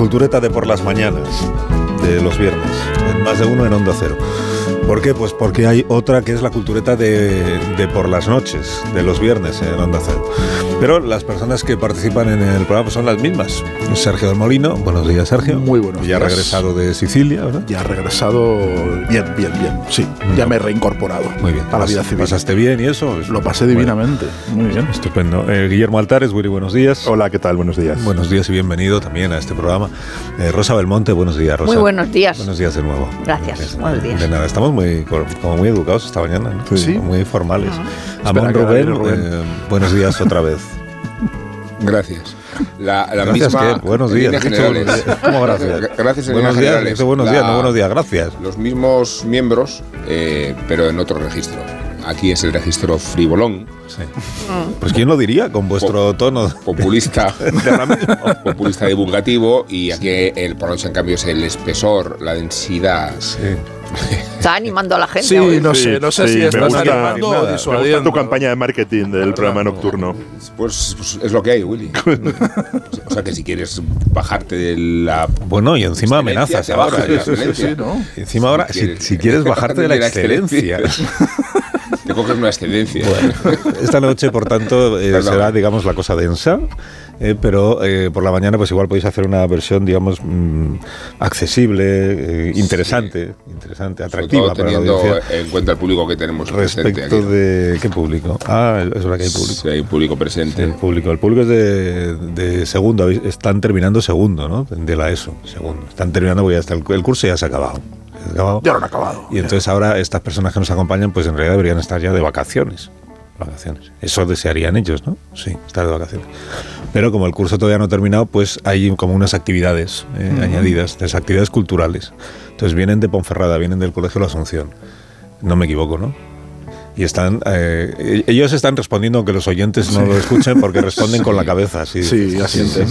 Cultureta de por las mañanas de los viernes, más de uno en Onda Cero. ¿Por qué? Pues porque hay otra que es la cultureta de, de por las noches, de los viernes en Onda Cero. Pero las personas que participan en el programa pues son las mismas. Sergio del Molino, buenos días Sergio. Muy buenos Ya ha días. regresado de Sicilia, ¿verdad? Ya ha regresado bien, bien, bien. Sí, ya me he reincorporado Muy bien. a la vida civil. ¿Pasaste bien y eso? Lo pasé Bueno, divinamente. Muy bien. estupendo. Eh, Guillermo Altares, Willy, buenos días. Hola, ¿qué tal? Buenos días. Buenos días y bienvenido también a este programa. Eh, Rosa Belmonte, buenos días, Rosa. Muy buenos días. Buenos días de nuevo. Gracias, buenos días. De nada, estamos muy, como muy educados esta mañana, ¿no? Sí. Muy formales. Amón que Rubén, eh, buenos días otra vez. Gracias. La, la gracias, misma. ¿qué? Buenos en días. generales. ¿Cómo gracias? Gracias en buenos días, generales. buenos La- días, no buenos días, gracias. Los mismos miembros, eh, pero en otro registro. Aquí es el registro frivolón, Sí. Pues quién lo diría con vuestro tono populista, de populista divulgativo, y aquí el por en cambio, es el espesor, la densidad. Sí. Está animando a la gente. Sí, hoy. no sé, no sé sí, si gusta- animando o nada, me disuadiendo. gusta tu campaña de marketing del programa nocturno. Pues, pues es lo que hay, Willy. o sea que si quieres bajarte de la. Bueno, y encima amenazas. te bajas de la Sí, sí, ¿no? Encima ahora, si, quieres- si quieres bajarte de la excelencia. Te coges una excelencia. Esta noche, por tanto, eh, será, digamos, la cosa densa, eh, pero eh, por la mañana, pues igual podéis hacer una versión, digamos, mm, accesible, eh, interesante, interesante, atractiva para la audiencia. en cuenta el público que tenemos presente Respecto aquí. de qué público. Ah, es verdad que hay público. Sí, hay público presente. El público, el público es de, de segundo, están terminando segundo, ¿no? De la ESO, segundo. Están terminando porque ya está el, el curso ya se ha acabado. Acabado. Ya lo han acabado. Y entonces ahora estas personas que nos acompañan, pues en realidad deberían estar ya de vacaciones. Vacaciones. Eso desearían ellos, ¿no? Sí, estar de vacaciones. Pero como el curso todavía no ha terminado, pues hay como unas actividades eh, añadidas, las actividades culturales. Entonces vienen de Ponferrada, vienen del Colegio La Asunción. No me equivoco, ¿no? Y están, eh, ellos están respondiendo, aunque los oyentes no lo escuchen, porque responden con la cabeza. Sí, Sí, asienten.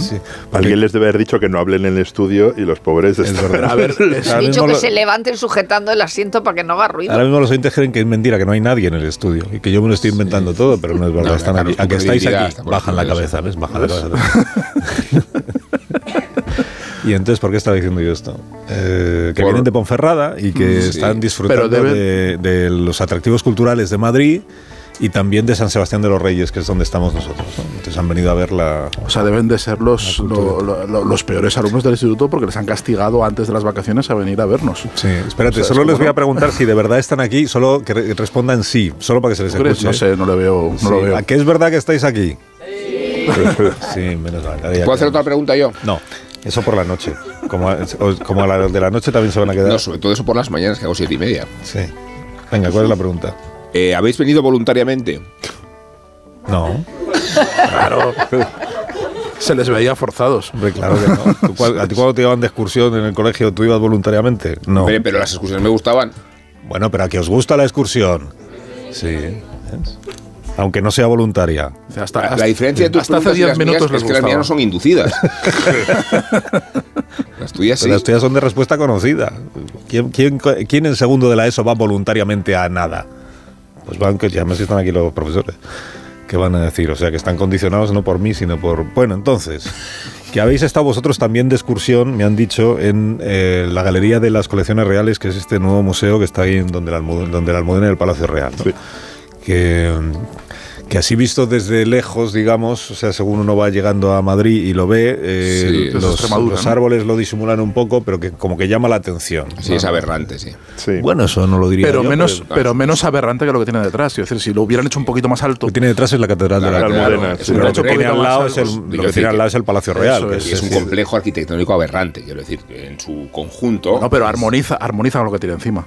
Alguien les debe haber dicho que no hablen en el estudio y los pobres Es están- verdad. A ver, dicho que lo- se levanten sujetando el asiento para que no haga ruido. Ahora mismo los oyentes creen que es mentira, que no hay nadie en el estudio y que yo me lo estoy inventando todo, pero no es verdad. No, están aquí. A que estáis aquí, bajan la cabeza, ¿ves? Bajan la cabeza. y entonces, ¿por qué estaba diciendo yo esto? Eh, que Por- vienen de Ponferrada y que Sí. están disfrutando Pero de, de los atractivos culturales de Madrid y también de San Sebastián de los Reyes, que es donde estamos nosotros. ¿no? Entonces han venido a ver la... o sea, deben de ser los, lo- lo- los peores alumnos del instituto porque les han castigado antes de las vacaciones a venir a vernos. Sí, espérate, O sea, solo es les voy a no. preguntar si de verdad están aquí, solo que re- respondan sí, solo para que se les escuche. No sé, no lo veo. No lo Sí, veo. ¿A qué es verdad que estáis aquí? Sí, menos mal. ¿Puedo hacer otra pregunta yo? No, eso por la noche. Como como a la de la noche también se van a quedar. No, sobre todo eso por las mañanas, que hago siete y media. Sí. Venga, ¿cuál es la pregunta? Eh, ¿Habéis venido voluntariamente? No, Claro. Se les veía forzados. hombre, claro que no. ¿Tú cuál- ¿A ti cuando te llevaban de excursión en el colegio tú ibas voluntariamente? No. Hombre, pero las excursiones me gustaban. Bueno, pero a que os gusta la excursión. Sí. ¿ves? Aunque no sea voluntaria. O sea, hasta, La, hasta- diferencia de tus hasta hace preguntas y 10 las mías minutos les es que las mías no son inducidas. las tuyas sí. Pero las tuyas son de respuesta conocida. ¿Quién, quién, quién en segundo de la ESO va voluntariamente a nada? Pues van, que ya me están aquí los profesores. ¿Qué van a decir? O sea, que están condicionados no por mí, sino por... Bueno, entonces, que habéis estado vosotros también de excursión, me han dicho, en eh, la Galería de las Colecciones Reales, que es este nuevo museo que está ahí en donde la, Almu- donde la Almudena y el Palacio Real. ¿no? Sí. Que, que así visto desde lejos, digamos, o sea, según uno va llegando a Madrid y lo ve, eh, Sí, desde los, los ¿no? árboles lo disimulan un poco, pero que como que llama la atención. Sí, ¿no? es aberrante, sí. Sí. Bueno, eso no lo diría Pero yo, menos, porque pero menos aberrante que lo que tiene detrás. Quiero decir, si lo hubieran hecho un poquito más alto. Lo que tiene detrás es la catedral de la, La Almudena, es sí. Pero lo que tiene al lado es el, lo que tiene al lado es el Palacio Real. Que es, Y es un complejo arquitectónico aberrante, quiero decir, que en su conjunto. No, pero armoniza, armoniza con lo que tiene encima.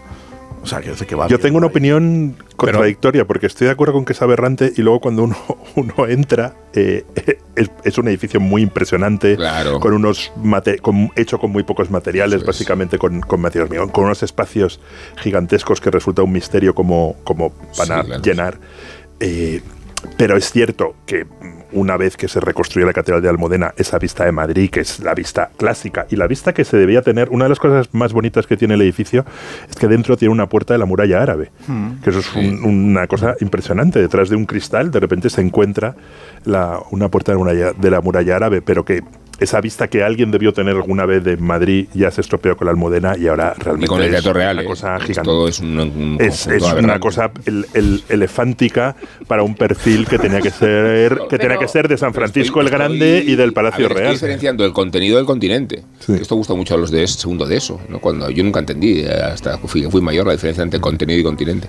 O sea, quiero decir que va. Yo tengo una ahí. opinión contradictoria porque estoy de acuerdo con que es aberrante y luego cuando uno, uno entra eh, es, es un edificio muy impresionante Claro. con unos mate- con- hecho con muy pocos materiales Eso básicamente con, con material hormigón con unos espacios gigantescos que resulta un misterio como, como van Sí, a claro. llenar Eh, pero es cierto que una vez que se reconstruye la Catedral de Almudena, esa vista de Madrid, que es la vista clásica y la vista que se debía tener, una de las cosas más bonitas que tiene el edificio es que dentro tiene una puerta de la muralla árabe, que eso es un- una cosa impresionante. Detrás de un cristal, de repente se encuentra la- una puerta de la, muralla, de la muralla árabe, pero que esa vista que alguien debió tener alguna vez de Madrid ya se estropeó con la Almudena y ahora realmente y con el es Real. una ¿eh? cosa Es- gigante Todo es un, un es, conjunto es una cosa el, el- elefántica para un perfil que tenía que ser que tenía que ser de San Francisco estoy- el Grande estoy- y del a Palacio ver, Estoy Real. diferenciando el contenido del continente. Sí. Esto gusta mucho a los de segundo de eso. ¿no? Cuando yo nunca entendí, eh, hasta fui, fui mayor, la diferencia entre contenido y continente.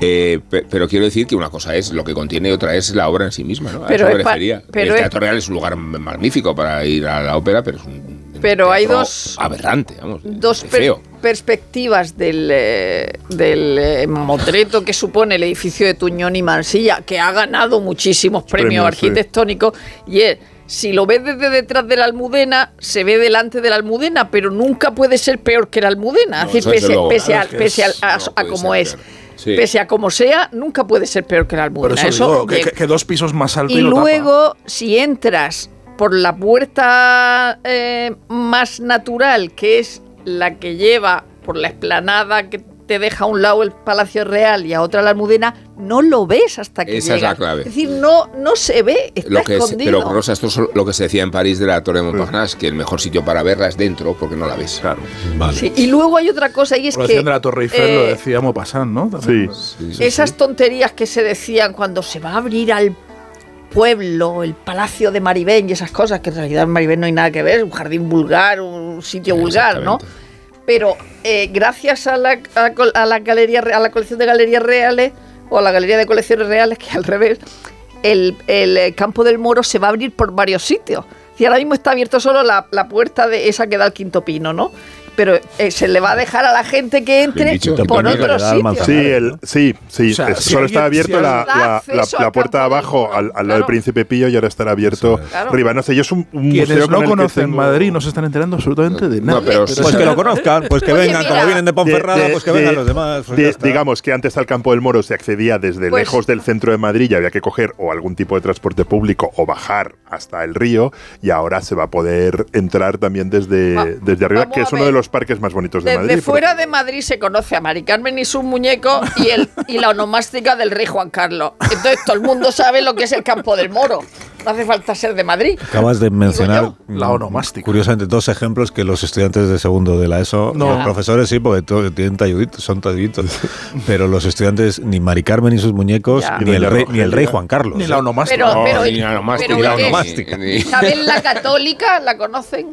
Eh, pe- pero quiero decir que una cosa es lo que contiene y otra es la obra en sí misma. ¿no? A Pero eso me es pa- refería. pero el es- Teatro Real es un lugar magnífico para ir a la ópera, pero es un. Pero hay dos- Aberrante, vamos. dos per- perspectivas del, eh, del eh, motreto que supone el edificio de Tuñón y Mansilla, que ha ganado muchísimos premios, Premios, sí. arquitectónicos, y es, si lo ves desde detrás de la Almudena, se ve delante de la Almudena, pero nunca puede ser peor que la Almudena. No, es decir, pese, pese a, pese a- a- a como ser es. peor. Sí. Pese a como sea, nunca puede ser peor que la Por Almudena. eso, digo, que, llega. que- que dos pisos más alto y, Y lo tapa. luego, si entras por la puerta eh, más natural, que es la que lleva por la explanada que te deja a un lado el Palacio Real y a otra la Almudena, no lo ves hasta que Esa es la llegas. clave. Es decir, no, no se ve, está Lo que es, escondido. pero Rosa, esto es lo que se decía en París de la Torre de Montparnasse, que el mejor sitio para verla es dentro, porque no la ves. Claro. Vale. Sí, Y luego hay otra cosa y es lo que de la Torre Eiffel, lo eh, decía Maupassant, ¿no? También. Sí. esas tonterías que se decían cuando se va a abrir al pueblo, el palacio de Maribén y esas cosas, que en realidad en Maribén no hay nada que ver, un jardín vulgar, un sitio vulgar, ¿no? Pero eh, gracias a la, a, a la a la colección de galerías reales, o a la galería de colecciones reales, que al revés, el, el, eh, campo del Moro se va a abrir por varios sitios. Y ahora mismo está abierto solo la, la puerta de esa que da al quinto pino, ¿no? Pero eh, se le va a dejar a la gente que entre dicho. por sitios. Manzanares. Sí, el, sí, sí. O sea, es- si solo está abierto si la, la- puerta de abajo al, al lado claro. del Príncipe Pillo y ahora estará abierto. Claro. arriba. No sé, yo es un, un museo con no el conocen tengo- Madrid no se están enterando absolutamente de No, nada. pero Pues que lo conozcan, pues que Oye, vengan, mira, como vienen de Ponferrada, de- pues que de- vengan los demás. pues digamos que antes al campo del Moro se accedía desde Pues- lejos del centro de Madrid y había que coger o algún tipo de transporte público o bajar hasta el río y ahora se va a poder entrar también desde, Va- desde arriba, que es uno de los parques más bonitos de Desde Madrid. por fuera de Madrid se conoce a Mari Carmen y sus muñecos y, el, y la onomástica del rey Juan Carlos. Entonces todo el mundo sabe lo que es el campo del moro. No hace falta ser de Madrid. Acabas de mencionar. La mm, onomástica. curiosamente, dos ejemplos que los estudiantes de segundo de la ESO, No. los profesores sí, porque todo- tienen talluditos, son talluditos, pero los estudiantes, ni Mari Carmen ni sus muñecos, Ya. ni, el rey, ni el rey. Juan Carlos. Ni ¿eh? la onomástica. Pero- No, pero- ni la onomástica, pero ni la onomástica, ¿Saben la católica? ¿La conocen?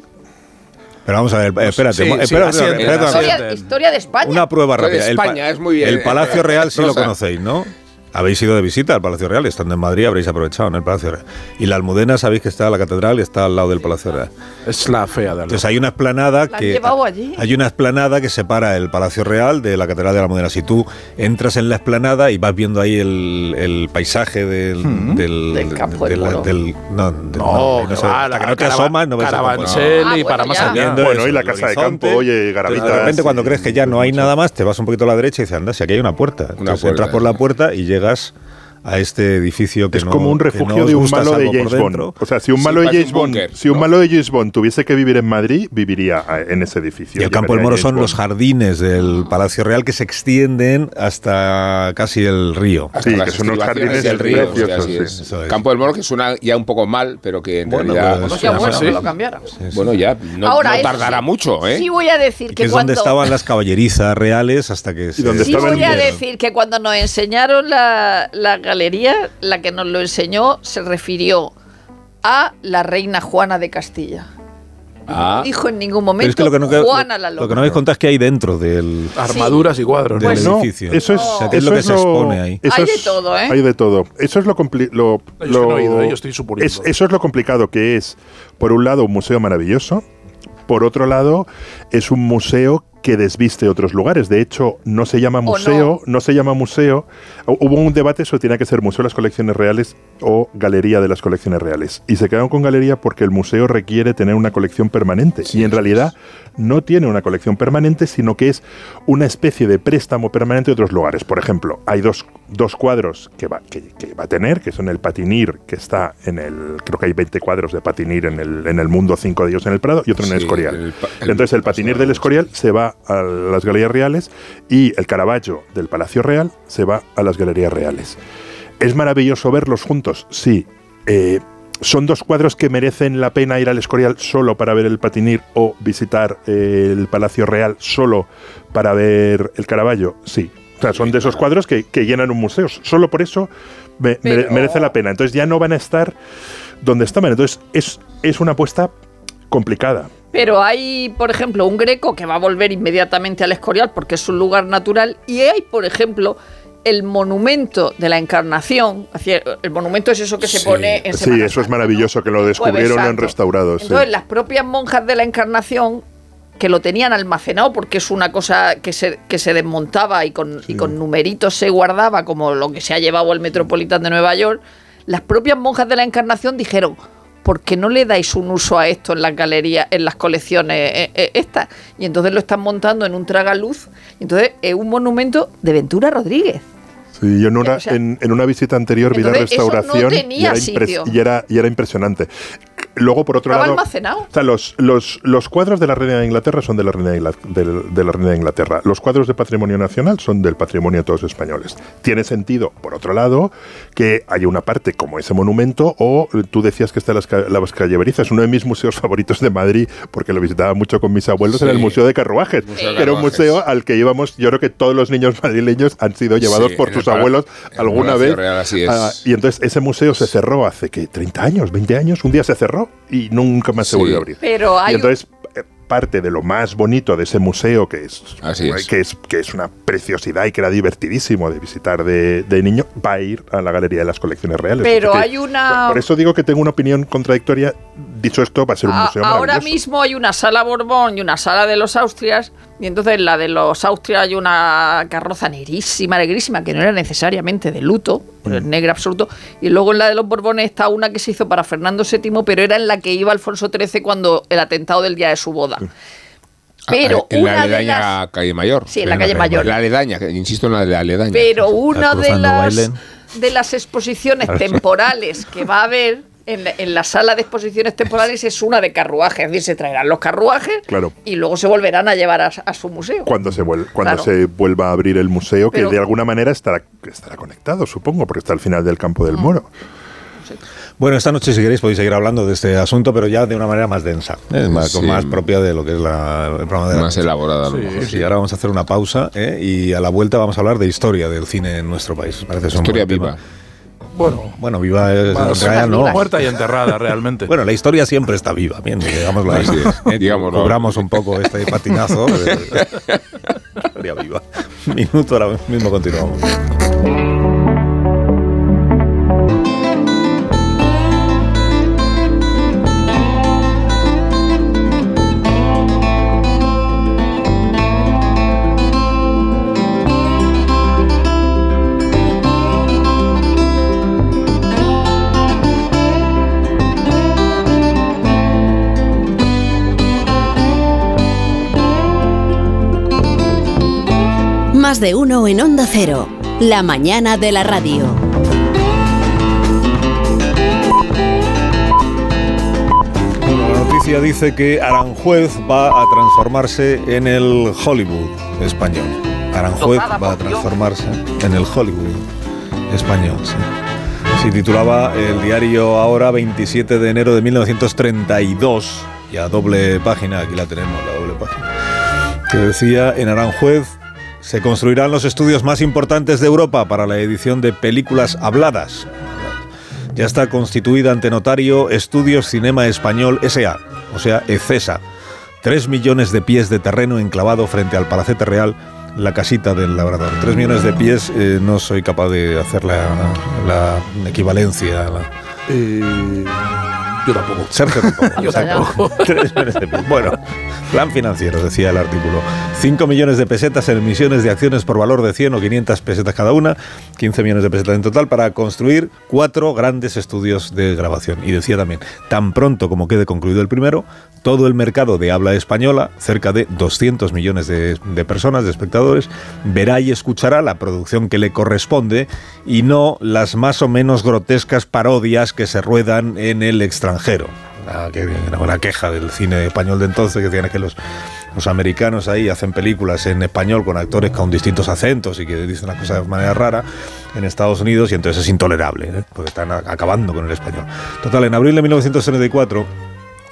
Pero vamos a ver, eh, espérate, Sí, mo- sí, espérate, espérate una cosa. Historia, de España. Una prueba rápida. El pa- España es muy bien. El Palacio Real sí lo conocéis, ¿no? Habéis ido de visita al Palacio Real, estando en Madrid habréis aprovechado en el Palacio Real. Y la Almudena sabéis que está la catedral y está al lado del Palacio Real. Es la fea de. Entonces hay una esplanada ¿La han que llevado allí? hay una esplanada que separa el Palacio Real de la Catedral de la Almudena. Si tú entras en la esplanada y vas viendo ahí el, el paisaje del, del, Del campo del Moro. del- no, del- No, no que sé, va, hasta la que no te asomas no ves el campo. Carabanchel Ah, y bueno, para más allá. Bueno, y la casa de campo, oye, Garavitas. De repente, cuando crees que ya no hay nada más, te vas un poquito a la derecha y dices, anda, si aquí hay una puerta. Entonces puerta, entras por la puerta y llegas gas a este edificio que es no- como un no refugio os de un malo de James. Bond. O sea, si un Sí, malo de parece James Bond, búnker, si un ¿no? malo de James Bond tuviese que vivir en Madrid, viviría eh, en ese edificio. Y el campo del Moro son Bond. los jardines del Palacio Real que se extienden hasta casi el río. Hasta Sí, que son estribaciones jardines del río, o sea, sí. es. Eso es. Campo del Moro que suena ya un poco mal, pero que en Bueno, realidad. pues, No Sí, sí, bueno sí. que lo cambiaran. Bueno, ya no, Ahora, no tardará sí, mucho, ¿eh? Sí voy a decir Que que es cuando... donde estaban las caballerizas reales hasta que Sí voy a decir que cuando nos enseñaron la, la galería galería, la que nos lo enseñó, se refirió a la reina Juana de Castilla. Ah, No dijo en ningún momento es que lo que no, Juana la lo, loca. lo que no habéis contado es que hay dentro del, Armaduras y cuadros. del. Pues no, edificio. eso es, O sea, ¿qué es eso lo que se expone ahí? eso Hay de todo, ¿eh? Hay de todo. Eso es lo, compli- lo, Yo es que no he ido, ¿eh? Es- eso es lo complicado que es, por un lado, un museo maravilloso, por otro lado, es un museo que desviste otros lugares. De hecho, no se llama museo, no. se llama museo. Hu- Hubo un debate sobre tiene que ser museo de las colecciones reales o galería de las colecciones reales. Y se quedaron con galería porque el museo requiere tener una colección permanente. y en realidad no tiene una colección permanente, sino que es una especie de préstamo permanente de otros lugares. Por ejemplo, hay dos, dos cuadros que va, que, que va a tener, que son el Patinir, que está en el. Creo que hay 20 cuadros de Patinir en el, en el mundo, cinco de ellos en el Prado y otro en el Sí, Escorial. el pa- el Entonces, el Patinir de del Escorial se va a las Galerías Reales y el Caravaggio del Palacio Real se va a las Galerías Reales. ¿Es maravilloso verlos juntos? Sí. Eh, ¿Son dos cuadros que merecen la pena ir al Escorial solo para ver el Patinir o visitar eh, el Palacio Real solo para ver el Caravaggio? Sí. O sea, son de esos cuadros que, que llenan un museo. Solo por eso me- mere- Pero- merece la pena. Entonces ya no van a estar donde estaban. Entonces es, es una apuesta complicada. Pero hay, por ejemplo, un greco que va a volver inmediatamente al Escorial porque es un lugar natural. Y hay, por ejemplo, el monumento de la Encarnación. El monumento es eso que se Sí. pone en Sí, Semana eso es maravilloso, ¿no? que lo Jueves descubrieron, lo han sí. Entonces, las propias monjas de la Encarnación que lo tenían almacenado porque es una cosa que se, que se desmontaba y con, y con numeritos se guardaba como lo que se ha llevado el Metropolitan de Nueva York, las propias monjas de la Encarnación dijeron, ¿por qué no le dais un uso a esto en las galerías, en las colecciones eh, eh, estas? Y entonces lo están montando en un tragaluz, y entonces es un monumento de Ventura Rodríguez. Sí, yo en una, O sea, en, en una visita anterior vi la no restauración era y era, y era impresionante. Luego, por otro lado, almacenado. o sea, los, los, los cuadros de la Reina de Inglaterra son de la, Reina de, del- de la Reina de Inglaterra. Los cuadros de Patrimonio Nacional son del patrimonio de todos los españoles. Tiene sentido, por otro lado, que haya una parte como ese monumento o eh, tú decías que está las, ca- las Calleveriza, es uno de mis museos favoritos de Madrid porque lo visitaba mucho con mis abuelos Sí. en el Museo de Carruajes, Museo de que era un museo al que íbamos, yo creo que todos los niños madrileños han sido llevados Sí, por sus abuelos alguna vez. Real, así es. Ah, y entonces ese museo se cerró hace que 30 años, 20 años, un día se cerró y nunca más se volvió a abrir. Pero hay y entonces parte de lo más bonito de ese museo que es, Así es. Que, es que es una preciosidad y que era divertidísimo de visitar de, de niño va a ir a la galería de las colecciones reales Pero hay una- por eso digo que tengo una opinión contradictoria dicho esto va a ser un A- museo ahora mismo hay una sala Borbón y una sala de los Austrias, y entonces en la de los Austrias hay una carroza negrísima, negrísima, que no era necesariamente de luto. Negra absoluto, y luego en la de los Borbones está una que se hizo para Fernando VII, pero era en la que iba Alfonso XIII cuando el atentado del día de su boda. Pero Ah, en la una de aledaña las... calle mayor. Sí, en la calle Mayor. La aledaña, insisto en la de la aledaña. Pero una de las, de las exposiciones temporales que va a haber en, la- en la sala de exposiciones temporales es una de carruajes. Es decir, se traerán los carruajes Claro. y luego se volverán a llevar a, a su museo. cuando se vuel- cuando Claro. se vuelva a abrir el museo Pero- que de alguna manera estará estará conectado supongo porque está al final del campo del Moro Bueno, esta noche, si queréis, podéis seguir hablando de este asunto, pero ya de una manera más densa, ¿eh? más, Sí. más propia de lo que es la, el programa de la Más noche. elaborada, a lo Sí, mejor. Sí, ahora vamos a hacer una pausa ¿eh? y a la vuelta vamos a hablar de historia del cine en nuestro país. Parece Historia viva. tema. Bueno, Bueno, viva es en realidad no. muerta y enterrada realmente. Bueno, la historia siempre está viva, bien, digámoslo ahí. Así es, ¿eh? digámoslo. Cobramos un poco este patinazo. de- historia viva. Minuto, ahora mismo continuamos. Más de uno en Onda Cero. La mañana de la radio. Bueno, la noticia dice que Aranjuez va a transformarse en el Hollywood español. Aranjuez va a transformarse en el Hollywood español, sí. Sí, titulaba el diario ahora 27 de enero de 1932, y a doble página, aquí la tenemos, la doble página, que decía, en Aranjuez se construirán los estudios más importantes de Europa para la edición de películas habladas. Ya está constituida ante notario Estudios Cinema Español SA, o sea, ECESA. Tres millones de pies de terreno enclavado frente al Palacete Real, la casita del labrador. Tres millones de pies, eh, no soy capaz de hacer la, equivalencia. Eh, yo tampoco. Sergio tampoco. Yo tampoco. Bueno, plan financiero, decía el artículo. 5 millones de pesetas en emisiones de acciones por valor de 100 o 500 pesetas cada una, 15 millones de pesetas en total para construir cuatro grandes estudios de grabación. Y decía también, tan pronto como quede concluido el primero, todo el mercado de habla española, cerca de 200 millones de, de personas, de espectadores, verá y escuchará la producción que le corresponde y no las más o menos grotescas parodias que se ruedan en el extranjero. La, que, era una queja del cine español de entonces que decían que los, los americanos ahí hacen películas en español con actores con distintos acentos y que dicen las cosas de manera rara en Estados Unidos y entonces es intolerable, ¿eh? porque están acabando con el español. Total, en abril de 1974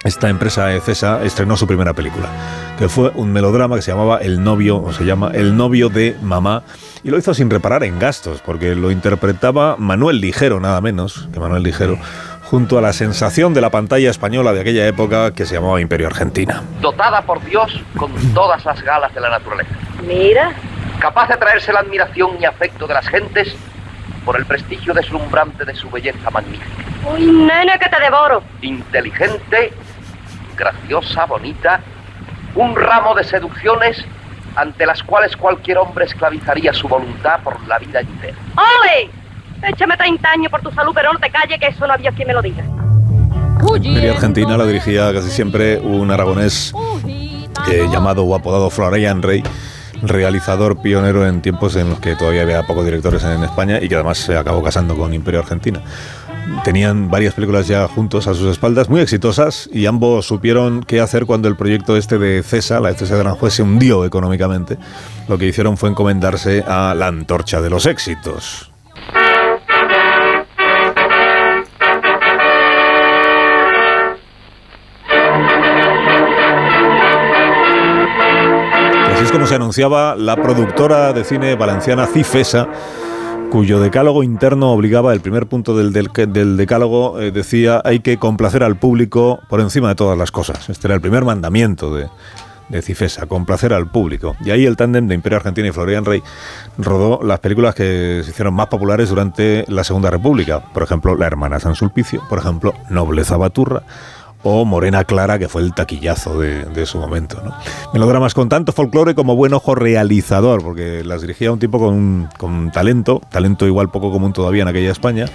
esta empresa ECESA estrenó su primera película, que fue un melodrama que se llamaba El novio, o se llama El novio de mamá, y lo hizo sin reparar en gastos, porque lo interpretaba Manuel Ligero, nada menos que Manuel Ligero, junto a la sensación de la pantalla española de aquella época que se llamaba Imperio Argentina. dotada por Dios con todas las galas de la naturaleza, Mira, capaz de atraerse la admiración y afecto de las gentes por el prestigio deslumbrante de su belleza magnífica, uy, nena, que te devoro. inteligente, graciosa, bonita, un ramo de seducciones ante las cuales cualquier hombre esclavizaría su voluntad por la vida entera. ¡Ole! Échame 30 años por tu salud, pero no te calles, que eso no había quien me lo diga. Imperio Argentina la dirigía casi siempre un aragonés eh, llamado o apodado Florian Rey, realizador pionero en tiempos en los que todavía había pocos directores en España y que además se acabó casando con Imperio Argentina. Tenían varias películas ya juntos a sus espaldas, muy exitosas, y ambos supieron qué hacer cuando el proyecto este de CESA, la de CESA de Aranjuez, se hundió económicamente. Lo que hicieron fue encomendarse a la antorcha de los éxitos. Como se anunciaba la productora de cine valenciana Cifesa, cuyo decálogo interno obligaba, el primer punto del, decálogo eh, decía, hay que complacer al público por encima de todas las cosas. Este era el primer mandamiento de, de Cifesa, complacer al público. Y ahí el tándem de Imperio Argentina y Florian Rey rodó las películas que se hicieron más populares durante la Segunda República. Por ejemplo, La Hermana San Sulpicio, por ejemplo, Nobleza Baturra o Morena Clara, que fue el taquillazo de, su momento. ¿no? Melodramas con tanto folclore como buen ojo realizador, porque las dirigía un tipo con, talento, talento igual poco común todavía en aquella España,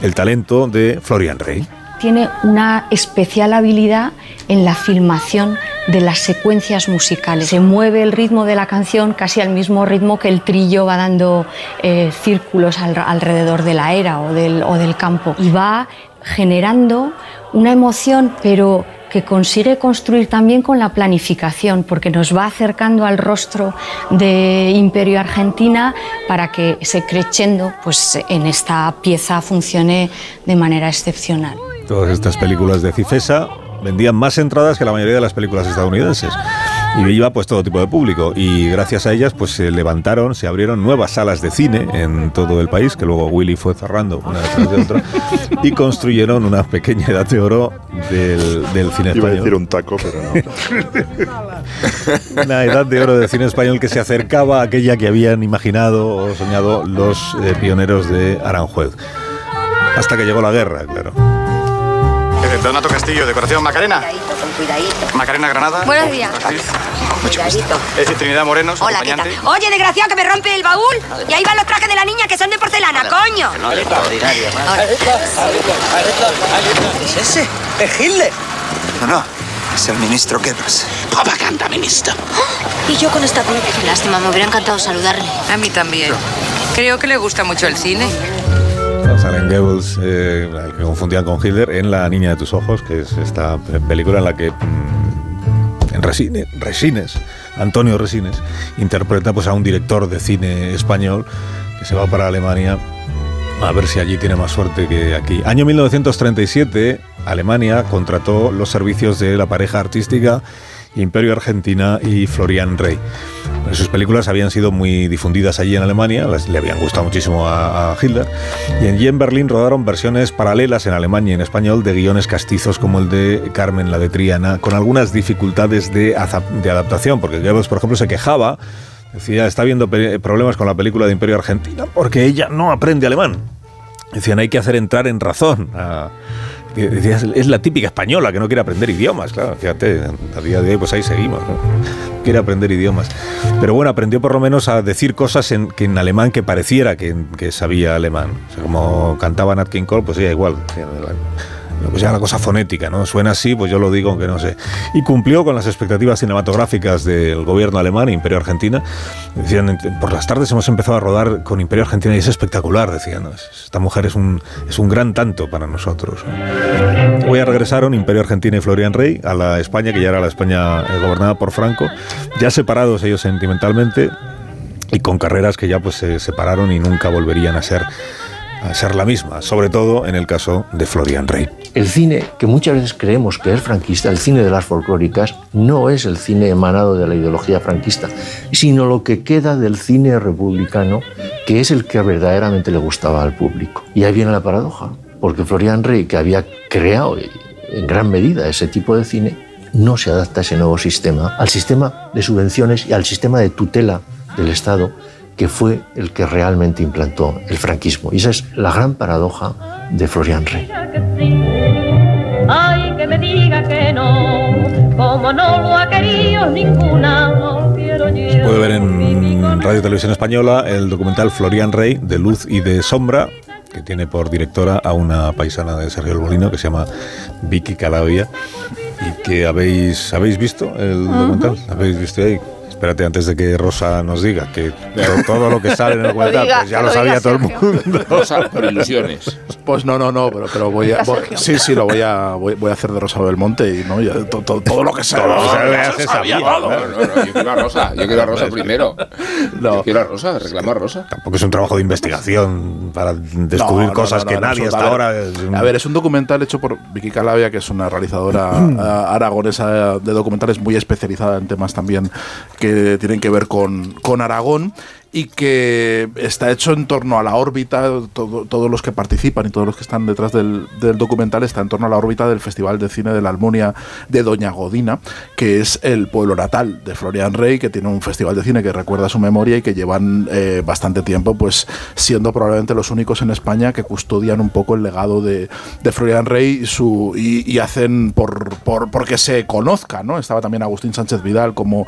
el talento de Florian Rey. tiene una especial habilidad en la filmación de las secuencias musicales. Se mueve el ritmo de la canción casi al mismo ritmo que el trillo va dando eh, círculos al- alrededor de la era o del, o del campo y va generando una emoción, pero que consigue construir también con la planificación, porque nos va acercando al rostro de Imperio Argentina para que ese crescendo pues, en esta pieza funcione de manera excepcional. Todas estas películas de Cifesa vendían más entradas que la mayoría de las películas estadounidenses. Y iba pues todo tipo de público. Y gracias a ellas pues se levantaron, se abrieron nuevas salas de cine en todo el país, que luego Willy fue cerrando una detrás de otra, y construyeron una pequeña edad de oro del, del cine Iba a español. decir un taco, pero no. Una edad de oro del cine español que se acercaba a aquella que habían imaginado o soñado los eh, pioneros de Aranjuez. Hasta que llegó la guerra, claro. Donato Castillo, decoración Macarena. con cuidadito. Macarena Granada. Buenos días. Mucho gusto. Es decir, Trinidad Moreno, su Hola, ¿qué tal? Oye, desgraciado, que me rompe el baúl. Y ahí van los trajes de la niña que son de porcelana, coño. ¿Qué es ese? ¿Es Hitler? No, no. Es el ministro Goebbels. Propaganda, ministro. Y yo con esta cruz. Lástima, me hubiera encantado saludarle. A mí también. Creo que le gusta mucho el cine. Salen Goebbels, eh, que confundían con Hitler, en La niña de tus ojos, que es esta pe- película en la que mm, en Resines, Antonio Resines, interpreta pues, a un director de cine español que se va para Alemania a ver si allí tiene más suerte que aquí. Año 1937, Alemania contrató los servicios de la pareja artística Imperio Argentina y Florian Rey. Sus películas habían sido muy difundidas allí en Alemania, las, le habían gustado muchísimo a, a Hitler, y allí en Berlín rodaron versiones paralelas en Alemania y en español de guiones castizos como el de Carmen la de Triana, con algunas dificultades de, adaptación, porque Goebbels, por ejemplo, se quejaba, decía, está habiendo problemas con la película de Imperio Argentina porque ella no aprende alemán. Decían, hay que hacer entrar en razón a... Decía, es la típica española que no quiere aprender idiomas, claro, fíjate, a día de hoy pues ahí seguimos, ¿no? quiere aprender idiomas. Pero bueno, aprendió por lo menos a decir cosas en, que en alemán que pareciera que, que sabía alemán. Como cantaba Nat King Cole, pues ella igual. Pues ya la cosa fonética, ¿no? Suena así, pues yo lo digo aunque no sé. Y cumplió con las expectativas cinematográficas del gobierno alemán e Imperio Argentina. Decían, por las tardes hemos empezado a rodar con Imperio Argentina y es espectacular, decían. Esta mujer es un, es un gran tanto para nosotros. ¿no? Hoy regresaron Imperio Argentina y Florian Rey a la España, que ya era la España eh, gobernada por Franco, ya separados ellos sentimentalmente y con carreras que ya pues se separaron y nunca volverían a ser a ser la misma, sobre todo en el caso de Florian Rey. El cine, que muchas veces creemos que es franquista, el cine de las folclóricas, no es el cine emanado de la ideología franquista, sino lo que queda del cine republicano, que es el que verdaderamente le gustaba al público. Y ahí viene la paradoja, porque Florian Rey, que había creado en gran medida ese tipo de cine, no se adapta a ese nuevo sistema, al sistema de subvenciones y al sistema de tutela del Estado que fue el que realmente implantó el franquismo. Y esa es la gran paradoja de Florian Rey. Ay, que me diga que no, como no lo ha querido ninguna, no quiero yo. Puede ver en Radio Televisión Española el documental Florian Rey, de Luz y de Sombra, que tiene por directora a una paisana de Sergio El Molino que se llama Vicky Calavia y que habéis, ¿habéis visto el documental? ¿Habéis visto ahí? Espérate antes de que Rosa nos diga que to- todo lo que sale en el documental, pues ya lo lo sabía todo el mundo. Rosa, por ilusiones. Pues no, no, no, pero, pero voy a. voy- sí, sí, lo voy a, voy, voy a hacer de Rosa del Monte y no, ya, to- to- todo lo que sea. Todo lo que sabía sabía, todo. No, no, no, yo quiero a Rosa, yo quiero a Rosa primero. Yo quiero a Rosa, reclamo a Rosa. Tampoco es un trabajo de investigación para descubrir No, no, cosas no, que nadie hasta ahora... A ver, es un documental hecho por Vicky Calavia, que es una realizadora ah, aragonesa de documentales muy especializada en temas también que tienen que ver con, con Aragón y que está hecho en torno a la órbita, todo- todos los que participan y todos los que están detrás del, del documental está en torno a la órbita del Festival de Cine de la Almunia de Doña Godina, que es el pueblo natal de Florian Rey, que tiene un festival de cine que recuerda su memoria y que llevan eh, bastante tiempo pues siendo probablemente los únicos en España que custodian un poco el legado de, de Florian Rey y, su, y, y hacen por, por porque se conozca, ¿no? Estaba también Agustín Sánchez Vidal como,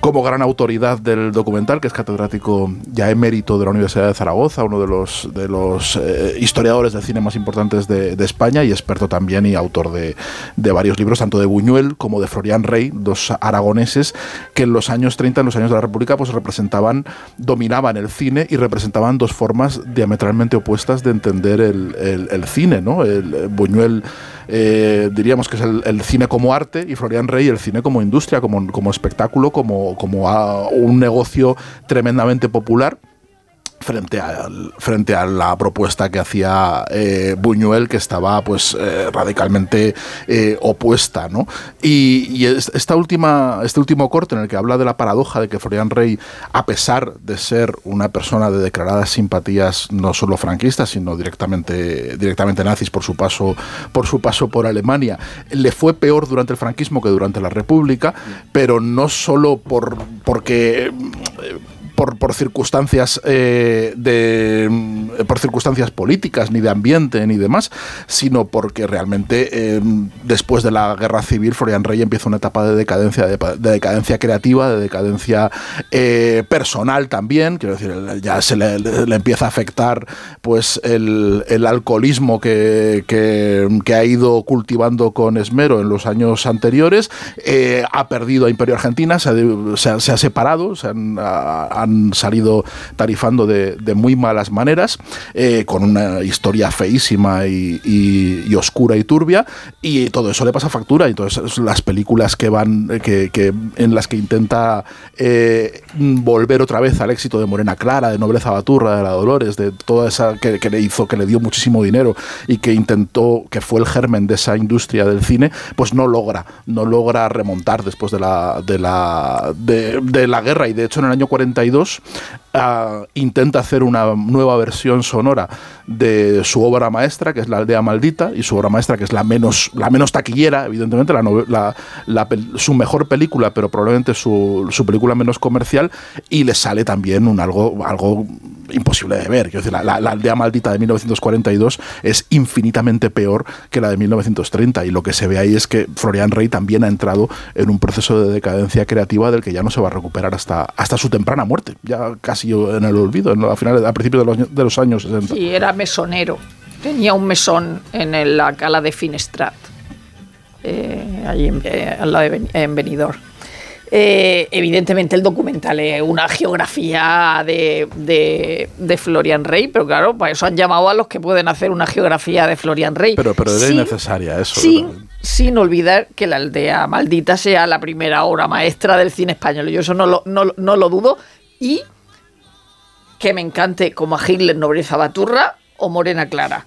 como gran autoridad del documental, que es catedrático ya emérito de la Universidad de Zaragoza, uno de los, de los eh, historiadores del cine más importantes de, de España y experto también y autor de, de varios libros, tanto de Buñuel como de Florian Rey, dos aragoneses que en los años 30, en los años de la República, pues representaban, dominaban el cine y representaban dos formas diametralmente opuestas de entender el, el- el cine, ¿no? El, eh, Buñuel eh, diríamos que es el, cine como arte y Florian Rey el cine como industria, como, como espectáculo, como, como a un negocio tremendamente popular frente a, frente a la propuesta que hacía eh, Buñuel, que estaba pues eh, radicalmente eh, opuesta. ¿no? Y, y es- esta última, este último corte en el que habla de la paradoja de que Florian Rey, a pesar de ser una persona de declaradas simpatías no solo franquistas, sino directamente, directamente nazis por su paso por su paso por Alemania, le fue peor durante el franquismo que durante la República, pero no solo por porque por, circunstancias eh, de mm, por circunstancias políticas ni de ambiente ni demás sino porque realmente eh, después de la guerra civil Florian Rey empieza una etapa de decadencia de, de decadencia creativa de decadencia eh, personal también. Quiero decir ya se le, empieza a afectar pues el, el alcoholismo que, que, ha ido cultivando con esmero en los años anteriores. Ha perdido a Imperio Argentina se ha, se ha- se ha separado se han, ha- salido tarifando de, de muy malas maneras, eh, con una historia feísima y, oscura y turbia, y todo eso le pasa factura. Y esas- las películas que van, eh, que, en las que intenta eh, volver otra vez al éxito de Morena Clara, de Nobleza Baturra, de La Dolores, de toda esa que, le hizo, que le dio muchísimo dinero y que intentó, que fue el germen de esa industria del cine, pues no logra, no logra remontar después de la, de la, de la guerra. Y de hecho en el año 42 ah, intenta hacer una nueva versión sonora de su obra maestra, que es La aldea maldita, y su obra maestra, que es la menos, la menos taquillera, evidentemente, la su mejor película, pero probablemente su, su película menos comercial, y le sale también un algo, algo imposible de ver. Quiero decir, la, la- la aldea maldita de 1942 es infinitamente peor que la de 1930, y lo que se ve ahí es que Florian Rey también ha entrado en un proceso de decadencia creativa del que ya no se va a recuperar hasta, hasta su temprana muerte, ya casi en el olvido, en, a, finales, a principios de los, de los años 60. Y era mesonero. Tenía un mesón en la cala de Finestrat, eh, allí en, eh, al lado de Ben- en Benidorm. Eh, evidentemente el documental es una geografía de, de- de Florian Rey, pero claro, para eso han llamado a los que pueden hacer una geografía de Florian Rey. Pero, pero era Sin- innecesaria eso. sin, sin olvidar que la aldea maldita sea la primera obra maestra del cine español. Yo eso no lo, no, no lo dudo. Y que me encante como a Hitler Nobleza Baturra o Morena Clara.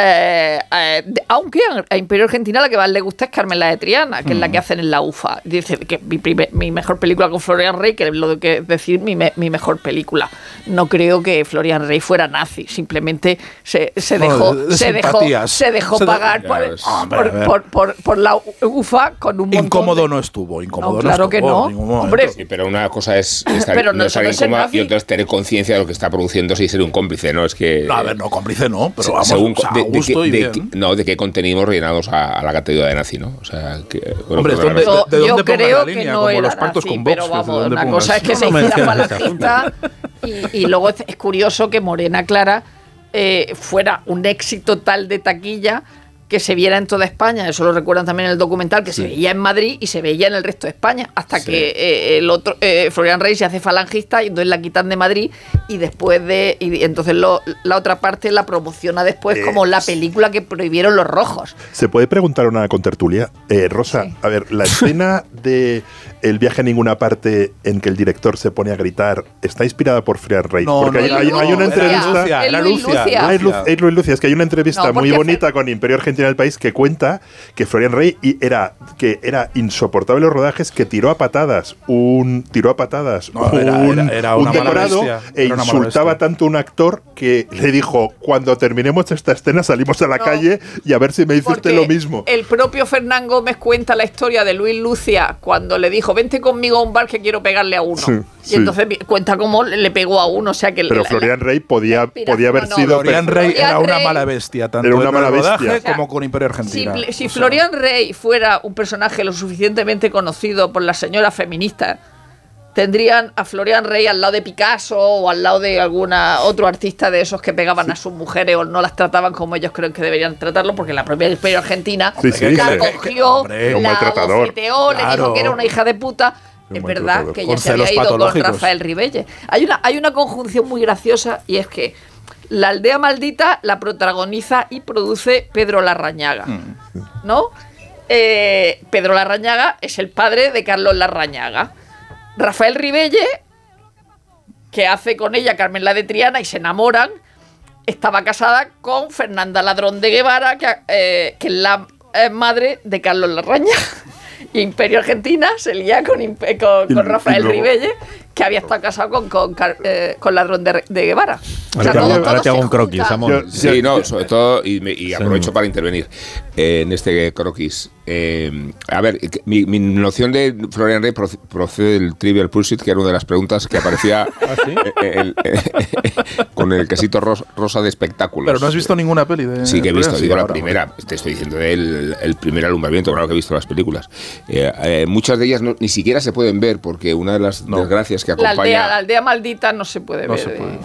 Eh, eh, aunque a, a Imperio Argentina la que más le gusta es Carmen la de Triana, que es la que hacen en la UFA. Dice que mi, primer- mi mejor película con Florian Rey, que es lo que decir mi, me- mi mejor película. No creo que Florian Rey fuera nazi, simplemente se, se dejó, de- de se dejó, se dejó Se pagar por. Hombre, por- por- por- por la UFA con un montón Incómodo de- no estuvo, incómodo No, no, claro estuvo. que no. Hombre, Sí, pero una cosa es estar, Pero no, no estar y otra es tener conciencia de lo que está produciéndose y ser un cómplice, ¿no? Es que... No, a ver, no, cómplice no, pero vamos, según o sea, de, de y de bien. qué- no, de qué contenimos rellenados a, a la categoría de nazi, ¿no? O sea, que, Hombre, perdóname. ¿dónde- Yo, de dónde yo creo la que no Como era los pactos nazi, con Vox, pero vamos, pongas. cosa es que No se lo hiciera falangista y, y luego es, es curioso que Morena Clara eh, fuera un éxito tal de taquilla que se viera en toda España, eso lo recuerdan también en el documental, que se veía en Madrid y se veía en el resto de España, hasta que eh, el otro, eh, Florian Rey se hace falangista y entonces la quitan de Madrid y después de, y entonces lo- la otra parte la promociona después Eh, como la película que prohibieron los rojos. ¿Se puede preguntar a una contertulia? Eh, Rosa, a ver, la escena de El viaje a ninguna parte en que el director se pone a gritar, ¿está inspirada por Friar Rey? No, porque no, hay, no, hay- no, hay una era entrevista... Lucia, era Lucia, Lucia. Ah, es Lu- es Luis Lucia, es que hay una entrevista No, muy bonita con Imperio Argentina del País que cuenta que Florian Rey y era, que era insoportable los rodajes, que tiró a patadas un tiró a patadas No, un, era- era un una mala decorado bestia, e insultaba tanto a un actor que le dijo cuando terminemos esta escena salimos a la No. calle y a ver si me dice usted lo mismo. El propio Fernán Gómez cuenta la historia de Luis Lucia cuando le dijo, vente conmigo a un bar que quiero pegarle a uno. Sí, y sí. entonces cuenta cómo le pegó a uno. O sea que Pero la- Florian Rey podía, podía haber no, sido Florian Rey era una mala bestia, tanto Era una en mala el rodaje bestia. como con Imperio Si, Argentina. si sea, Florian Rey fuera un personaje lo suficientemente conocido por las señoras feministas, tendrían a Florian Rey al lado de Picasso o al lado de alguna otro artista de esos que pegaban a sus mujeres o no las trataban como ellos creen que deberían tratarlo, porque la propia Imperio Argentina Sí, la cogió, Hombre, la bofeteó, le dijo que era una hija de puta. Es verdad que ella se había ido con. Rafael Ribelle. Hay una, hay una conjunción muy graciosa y es que la aldea maldita la protagoniza y produce Pedro Larrañaga. ¿No? Eh, Pedro Larrañaga es el padre de Carlos Larrañaga. Rafael Ribelle, que hace con ella Carmen la de Triana y se enamoran, estaba casada con Fernanda Ladrón de Guevara, que, eh, que es la eh, madre de Carlos Larrañaga. Imperio Argentina se lía con, con, con Rafael Ribelle, que había estado casado con, con, eh, con Ladrón de, de Guevara. O Ahora sea, te hago, todo- ahora todo te hago se un croquis. Amor. Yo- Sí, no, sobre todo, y, me- y aprovecho para intervenir eh, en este croquis. Eh, a ver, mi, mi noción de Florian Rey proce- procede del Trivial Pursuit, que era una de las preguntas que aparecía el- eh, con el quesito ros- rosa de espectáculos. Pero no has visto ninguna peli de. Sí que he visto, Sí, digo la ahora, primera, te estoy diciendo el, el primer alumbramiento, claro que he visto las películas. Eh, eh, muchas de ellas no- ni siquiera se pueden ver porque una de las desgracias que La aldea, la acompaña... aldea maldita no se puede No ver. se puede. eh.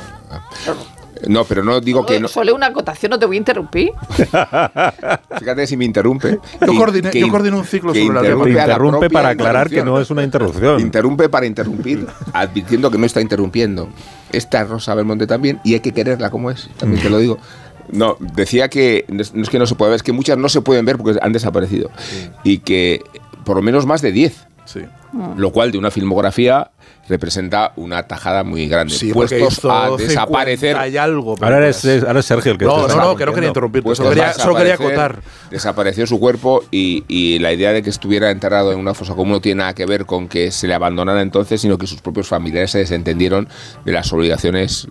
No, pero no digo que no. Solo una acotación, no te voy a interrumpir. Fíjate si me interrumpe. Yo Que- coordiné, que yo in- coordiné un ciclo que sobre la interrumpe Te la interrumpe para aclarar que no es una interrupción. Interrumpe para interrumpir, advirtiendo que no está interrumpiendo. Esta Rosa Belmonte también, y hay que quererla como es, también te lo digo. No, decía que no es no es que no se puede ver, es que muchas no se pueden ver porque han desaparecido. Y que por lo menos más de 10. Sí. Lo cual de una filmografía representa una tajada muy grande. Sí, Puestos a desaparecer. 50 y algo. Ahora eres, ahora es Sergio el que No, no, no, que no quería interrumpirte. Puestos Solo quería, solo quería acotar. Desapareció su cuerpo y, y la idea de que estuviera enterrado en una fosa común no tiene nada que ver con que se le abandonara entonces, sino que sus propios familiares se desentendieron de las obligaciones.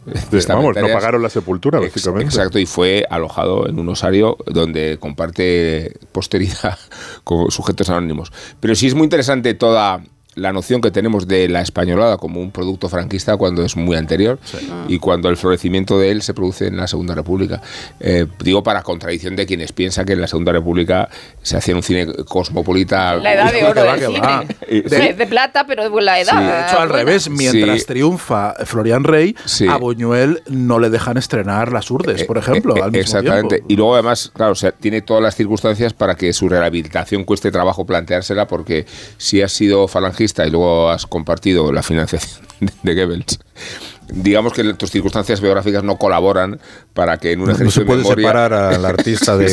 Vamos, no pagaron la sepultura, Ex- básicamente. Exacto, y fue alojado en un osario donde comparte posteridad con sujetos anónimos. Pero sí es muy interesante toda la noción que tenemos de la españolada como un producto franquista cuando es muy anterior y cuando el florecimiento de él se produce en la Segunda República. Eh, digo para contradicción de quienes piensan que en la Segunda República se hacía un cine cosmopolita. La edad de oro va, del que cine. va. Eh, Sí, Es de plata, pero la edad. De hecho, al revés, mientras Sí. triunfa Florian Rey, Sí. a Buñuel no le dejan estrenar las urdes, por ejemplo, Eh, eh, al mismo Exactamente. tiempo. Y luego además, claro, o sea, tiene todas las circunstancias para que su rehabilitación cueste trabajo planteársela, porque si has sido falangista y luego has compartido la financiación de Goebbels, digamos que tus circunstancias biográficas no colaboran para que en un No, no ejercicio se puede de memoria... separar al artista de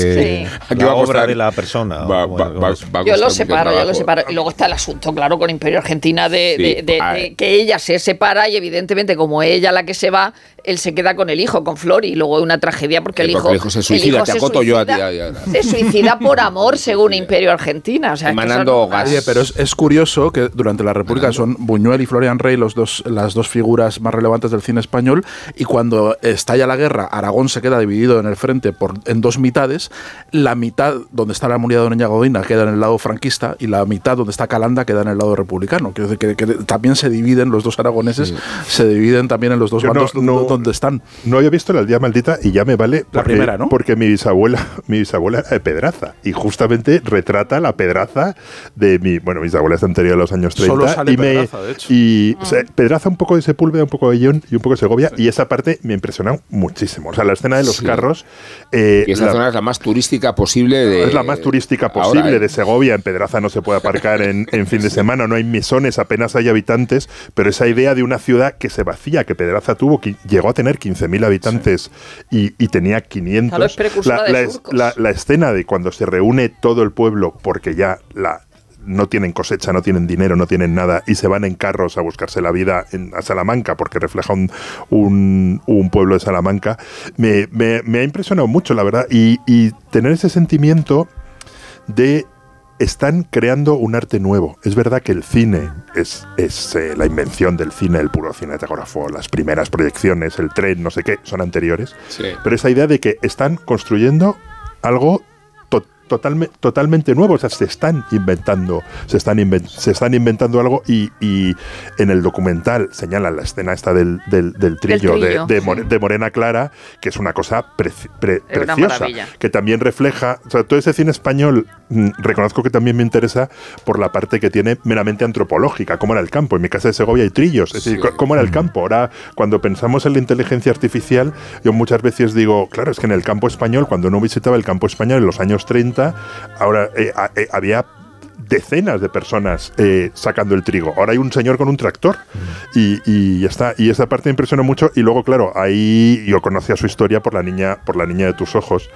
Sí. La obra costar- de la persona. va- va- va- Yo lo separo, yo lo separo. Y luego está el asunto, claro, con Imperio Argentina de, Sí, de- de- de que ella se separa y evidentemente como ella la que se va, él se queda con el hijo, con Flor, y luego es una tragedia porque el Eh, hijo, porque el hijo se suicida, hijo te acoto yo a ti. Se suicida por amor, según Imperio Argentina. O sea, Emanando son- gas. Oye, pero es, es curioso que durante la República son Buñuel y Florian Rey los dos, las dos figuras más relevantes del cine español y cuando estalla la guerra, Aragón se queda dividido en el frente por, en dos mitades. La mitad donde está la muralla de Doña Godina queda en el lado franquista y la mitad donde está Calanda queda en el lado republicano. Quiero decir que, que también se dividen los dos aragoneses, se dividen también en los dos Yo no- bandos no- donde están. No había visto la aldea maldita y ya me vale. La porque- primera, ¿no? Porque mi bisabuela, mi bisabuela era de Pedraza y justamente retrata la Pedraza de mi. Bueno, mi bisabuela es anterior a los años 30. Solo sale y me- Pedraza, de hecho. Y o Ah. sea, Pedraza un poco de Sepúlveda, un poco de León y un poco de Segovia. Y esa parte me impresionó muchísimo. O sea, la escena de los Sí. carros. eh, Y esa la- zona es la más turística posible de... es la más turística ahora, posible ¿eh? de Segovia. En Pedraza no se puede aparcar en, en fin de semana, no hay mesones, apenas hay habitantes, pero esa idea de una ciudad que se vacía, que Pedraza tuvo, que llegó a tener 15.000 habitantes y, y tenía 500. Claro, es precursora de la, es- surcos. la- la escena de cuando se reúne todo el pueblo porque ya la no tienen cosecha, no tienen dinero, no tienen nada y se van en carros a buscarse la vida en, a Salamanca porque refleja un, un- un pueblo de Salamanca, me, me- me ha impresionado mucho, la verdad, y, y tener ese sentimiento de están creando un arte nuevo. Es verdad que el cine es, es eh, la invención del cine, el puro cinematógrafo, las primeras proyecciones, el tren, no sé qué, son anteriores. Sí. Pero esa idea de que están construyendo algo totalme- totalmente nuevo, o sea, se están inventando, se están, inven- se están inventando algo y, y en el documental señalan la escena esta del, del- del trillo, de- trillo, de, sí. More- de Morena Clara, que es una cosa pre- preciosa, que también refleja, o sea, todo ese cine español, mm, reconozco que también me interesa por la parte que tiene meramente antropológica, cómo era el campo. En mi casa de Segovia hay trillos, es decir, cómo era el campo. Ahora, cuando pensamos en la inteligencia artificial, yo muchas veces digo, claro, es que en el campo español, cuando uno visitaba el campo español en los años 30, ahora eh, eh, había decenas de personas eh, sacando el trigo. Ahora hay un señor con un tractor y, y ya está. Y esa parte me impresionó mucho. Y luego, claro, ahí yo conocía su historia por la niña, por la niña de tus ojos,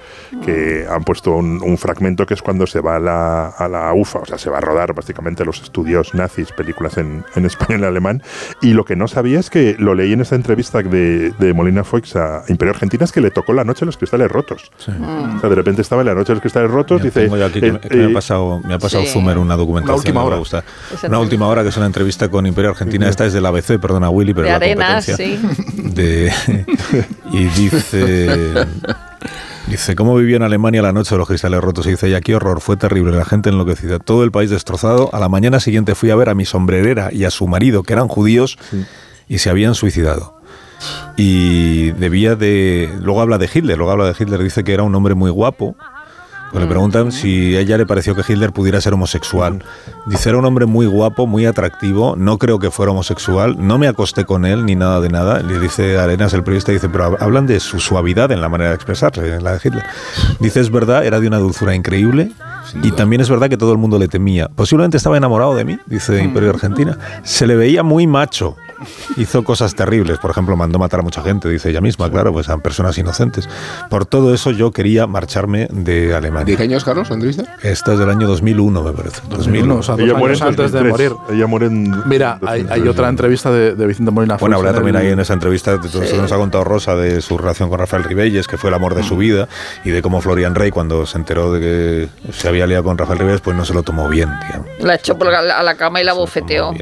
que han puesto un, un fragmento que es cuando se va a la, a la UFA, o sea, se va a rodar básicamente los estudios nazis, películas en, en español y en alemán. Y lo que no sabía es que lo leí en esta entrevista de, de Molina Foix a Imperio Argentina, es que le tocó la noche de los cristales rotos. O sea, de repente estaba en la noche de los cristales rotos, dice... aquí que, eh, me- que me eh, ha pasado, me ha pasado Sí. Zumer una documentación. Una última que me hora. gusta. Una última hora que es una entrevista con Imperio Argentina. Esta es del ABC, perdona Willy, pero de la arenas, competencia. sí. de- y dice dice cómo vivió en Alemania la noche de los cristales rotos y dice ya qué horror fue terrible la gente enloquecida todo el país destrozado a la mañana siguiente fui a ver a mi sombrerera y a su marido que eran judíos y se habían suicidado y debía de luego habla de Hitler luego habla de Hitler dice que era un hombre muy guapo Pues le preguntan si a ella le pareció que Hitler pudiera ser homosexual. Dice, era un hombre muy guapo, muy atractivo, no creo que fuera homosexual, no me acosté con él ni nada de nada. Le dice Arenas, el periodista, dice, pero hab- hablan de su suavidad en la manera de expresarse, en la de Hitler. Dice, es verdad, era de una dulzura increíble. Y también es verdad que todo el mundo le temía. Posiblemente estaba enamorado de mí, dice Imperio Argentina. Se le veía muy macho. Hizo cosas terribles. Por ejemplo, mandó matar a mucha gente, dice ella misma, claro, pues a personas inocentes. Por todo eso yo quería marcharme de Alemania. ¿De qué años, Carlos, la entrevista? Esta es del año 2001, me parece. 2001, o sea, Ella muere antes de 2003. morir. Ella muere en. Mira, hay, hay 2003. otra entrevista de, de Vicente Molina Bueno, habrá también el- ahí en esa entrevista de todo eso que nos ha contado Rosa de su relación con Rafael Ribelles, que fue el amor de su vida, y de cómo Florian Rey, cuando se enteró de que se había liado con Rafael Ribelles, pues no se lo tomó bien, digamos. La echó por la- a la cama y la bofeteó.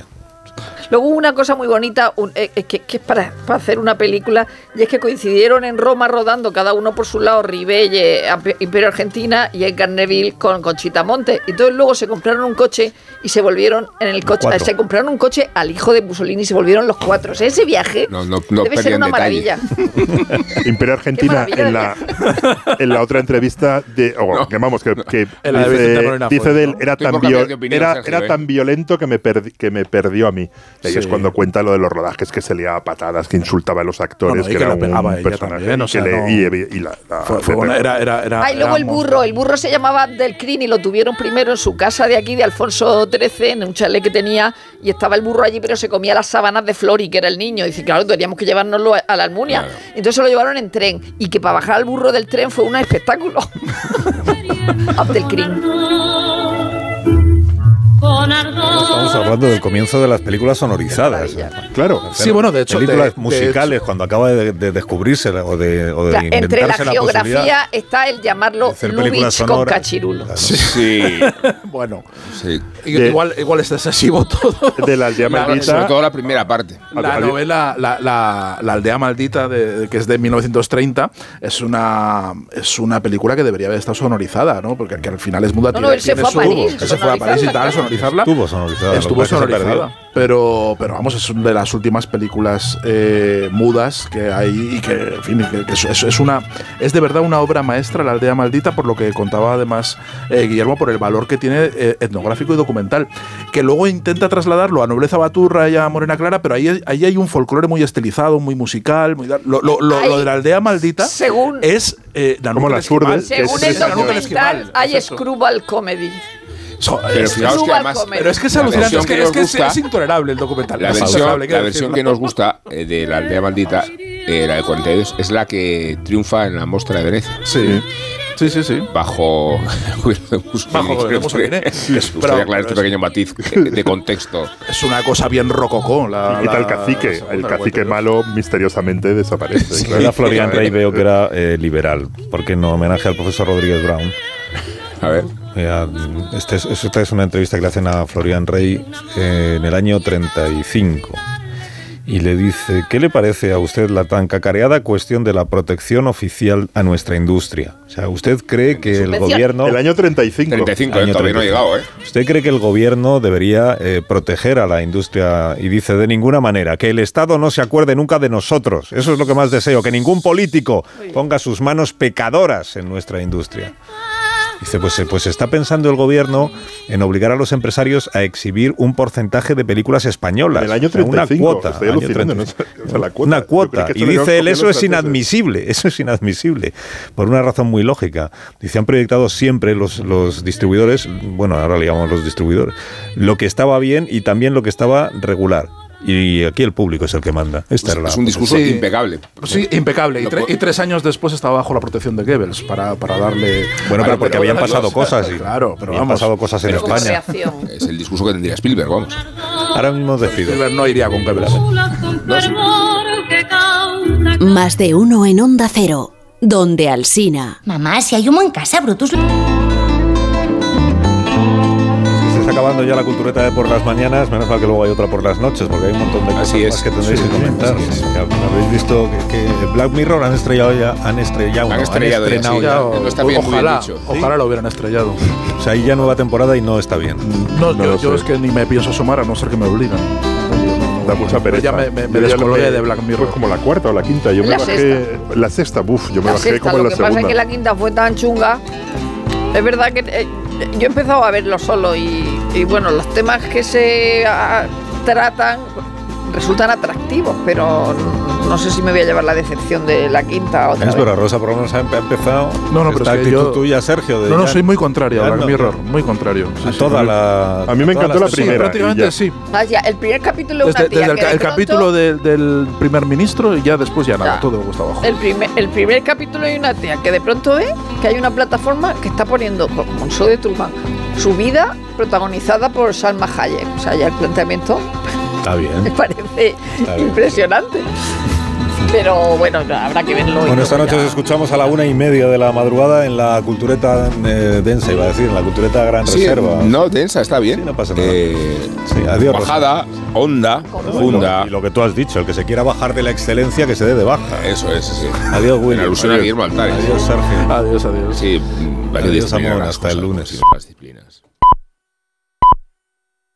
Luego hubo una cosa muy bonita un- eh, eh, que, que es para, para hacer una película, y es que coincidieron en Roma rodando cada uno por su lado, Ribelle, Imperio Argentina y Edgar Neville con Conchita Monte. Y entonces luego se compraron un coche y se volvieron en el coche. Cuatro. Se compraron un coche al hijo de Mussolini y se volvieron los cuatro. O sea, ese viaje No, no, no debe ser una detalle. maravilla. Imperio Argentina en la, en la otra entrevista de o, que vamos dice, de él ¿no? era Estoy tan por cambiar vio- de opinión, era, Sergio, era ¿eh? tan violento que me perdi- que me perdió a mí y es cuando cuenta lo de los rodajes que se liaba a patadas que insultaba a los actores No, no, y que, que era un ella personaje también, o y que sea, le- no- y, y la, la- Fue- fue le una- pegó. era, era, era, Ah, y luego era el monstruo. burro, el burro se llamaba Abdelkrim y lo tuvieron primero en su casa de aquí de Alfonso XIII, en un chalet que tenía, y estaba el burro allí, pero se comía las sábanas de Flori, que era el niño. Y dice, claro, teníamos que llevárnoslo a, a la Almunia. Entonces se lo llevaron en tren, y que para bajar al burro del tren fue un espectáculo. Abdelkrim. Estamos hablando del comienzo de las películas sonorizadas. Claro. Sí, bueno, de hecho, Películas de- de musicales, cuando acaba de, de descubrirse o de, o de Claro, entre la inventarse la posibilidad geografía está el llamarlo de hacer películas Lubitsch con cachirulo. Sí. Bueno, sí. De- igual, igual es excesivo todo. de la aldea maldita Sobre todo la primera parte. La novela La, la- La aldea maldita, de- que es de 1930, es una, es una película que debería haber estado sonorizada, ¿no? Porque que al final es muda. No, no, él se fue a París, Él se fue a París y tal, a sonorizarla. Estuvo sonorizada. Estuvo sonorizada. Pero, pero vamos, es de las últimas películas eh, mudas que hay y que, en fin, que, que es, es- una, es de verdad una obra maestra, La aldea maldita, por lo que contaba además eh, Guillermo, por el valor que tiene eh, etnográfico y documental, que luego intenta trasladarlo a Nobleza Baturra y a Morena Clara, pero ahí, ahí hay un folclore muy estilizado, muy musical. Muy, lo, lo- lo- Hay- lo de la aldea maldita Según, es eh, Como que según es- el documental, hay. Screwball Comedy. So- Pero es- fijaos que además pero es que es La alucinante, es que, que es, que gusta- es intolerable el documental. La versión, la versión que nos gusta eh, de la aldea maldita, eh, la de 42, es la que triunfa en la muestra de Venecia. Sí, sí, sí, sí. Bajo. Bajo aclarar este pequeño matiz de, contexto. Es una cosa bien rococó. La, y la- tal cacique segunda, el la cacique 42. malo misteriosamente desaparece claro. Era Florian Rey, veo que era eh, liberal, porque en homenaje al profesor Rodríguez Brown. A ver. Mira, este es- esta es una entrevista que le hacen a Florian Rey eh, en el año 35. Y le dice, ¿qué le parece a usted la tan cacareada cuestión de la protección oficial a nuestra industria? O sea, ¿usted cree que el gobierno... el año 35 35, eh, Año todavía no ha 35. llegado, ¿eh? ¿Usted cree que el gobierno debería eh, proteger a la industria? Y dice, de ninguna manera, que el Estado no se acuerde nunca de nosotros. Eso es lo que más deseo, que ningún político ponga sus manos pecadoras en nuestra industria. Dice, pues, eh, pues está pensando el gobierno en obligar a los empresarios a exhibir un porcentaje de películas españolas. En el año O sea, 35, Una cuota. año alucinando, 35. ¿no? O sea, la cuota. Una cuota. Y dice él, eso es inadmisible, eso es inadmisible, por una razón muy lógica. Dice, han proyectado siempre los, los distribuidores, bueno, ahora le llamamos los distribuidores, lo que estaba bien y también lo que estaba regular. Y aquí el público es el que manda. Esta era la- Es un discurso Sí. impecable. Sí, impecable. Y, tre- y tres años después estaba bajo la protección de Goebbels para, para darle. Bueno, pero porque habían pasado cosas. Y Claro, pero habían vamos. pasado cosas en España. Es el discurso que tendría Spielberg, vamos. Ahora mismo decido. Spielberg no iría con Goebbels. Más de uno en Onda Cero, donde Alsina. Mamá, si hay humo en casa, Brutus. Acabando ya la cultureta de por las mañanas, menos mal que luego hay otra por las noches, porque hay un montón de cosas Así es. más que tendréis Sí, que comentar. así es. Habéis visto que, que Black Mirror han estrellado ya, han estrellado, Han no, estrellado estrenado sí, ya. ya. No está bien, ojalá, dicho. ojalá lo hubieran estrellado. O sea, hay ya nueva temporada y no está bien. No, No yo, lo yo es que ni me pienso asomar a no ser que me obligan. da mucha pereza ya me, me, me descolgué lo de Black Mirror. Pues como la cuarta o la quinta. Yo me La bajé. La sexta, buf, yo me La bajé sexta, como en lo la que pasa es segunda. que la quinta fue tan chunga Es verdad que eh, yo he empezado a verlo solo y, y bueno, los temas que se ah, tratan resultan atractivos, pero no sé si me voy a llevar la decepción de la quinta otra Es vez. pero Rosa por lo menos ha empe- ha empezado. No, no, pero esta es que actitud yo- tuya, Sergio. de No, no, ya- soy muy contrario a Mirror, muy contrario. Sí, A sí, toda muy- la. A mí me encantó la Sí, primera. prácticamente sí. Ah, ya, el primer capítulo es Desde, una tía desde el, que de el pronto- capítulo de- del primer ministro y ya después ya nada, Ya. todo gusta abajo. El primer, el primer capítulo hay una tía que de pronto ve que hay una plataforma que está poniendo, como un show de Truman, su vida protagonizada por Salma Hayek. O sea, ya el planteamiento Está me bien. parece Está bien. impresionante. Pero bueno, habrá que verlo. Bueno, esta noche ya- os escuchamos a la una y media de la madrugada en la cultureta eh, densa, iba a decir, en la cultureta Gran Sí, Reserva. no, densa, está bien. Sí, no pasa nada. Eh, Sí, adiós, Rosa. bajada, honda, profunda. Y lo que tú has dicho, el que se quiera bajar de la excelencia, que se dé de baja. Eso es, sí. Adiós, Willy. En alusión a Adiós. Guillermo Altares. Adiós, Sergio. Adiós, adiós. Sí, Adiós, amor, hasta el lunes.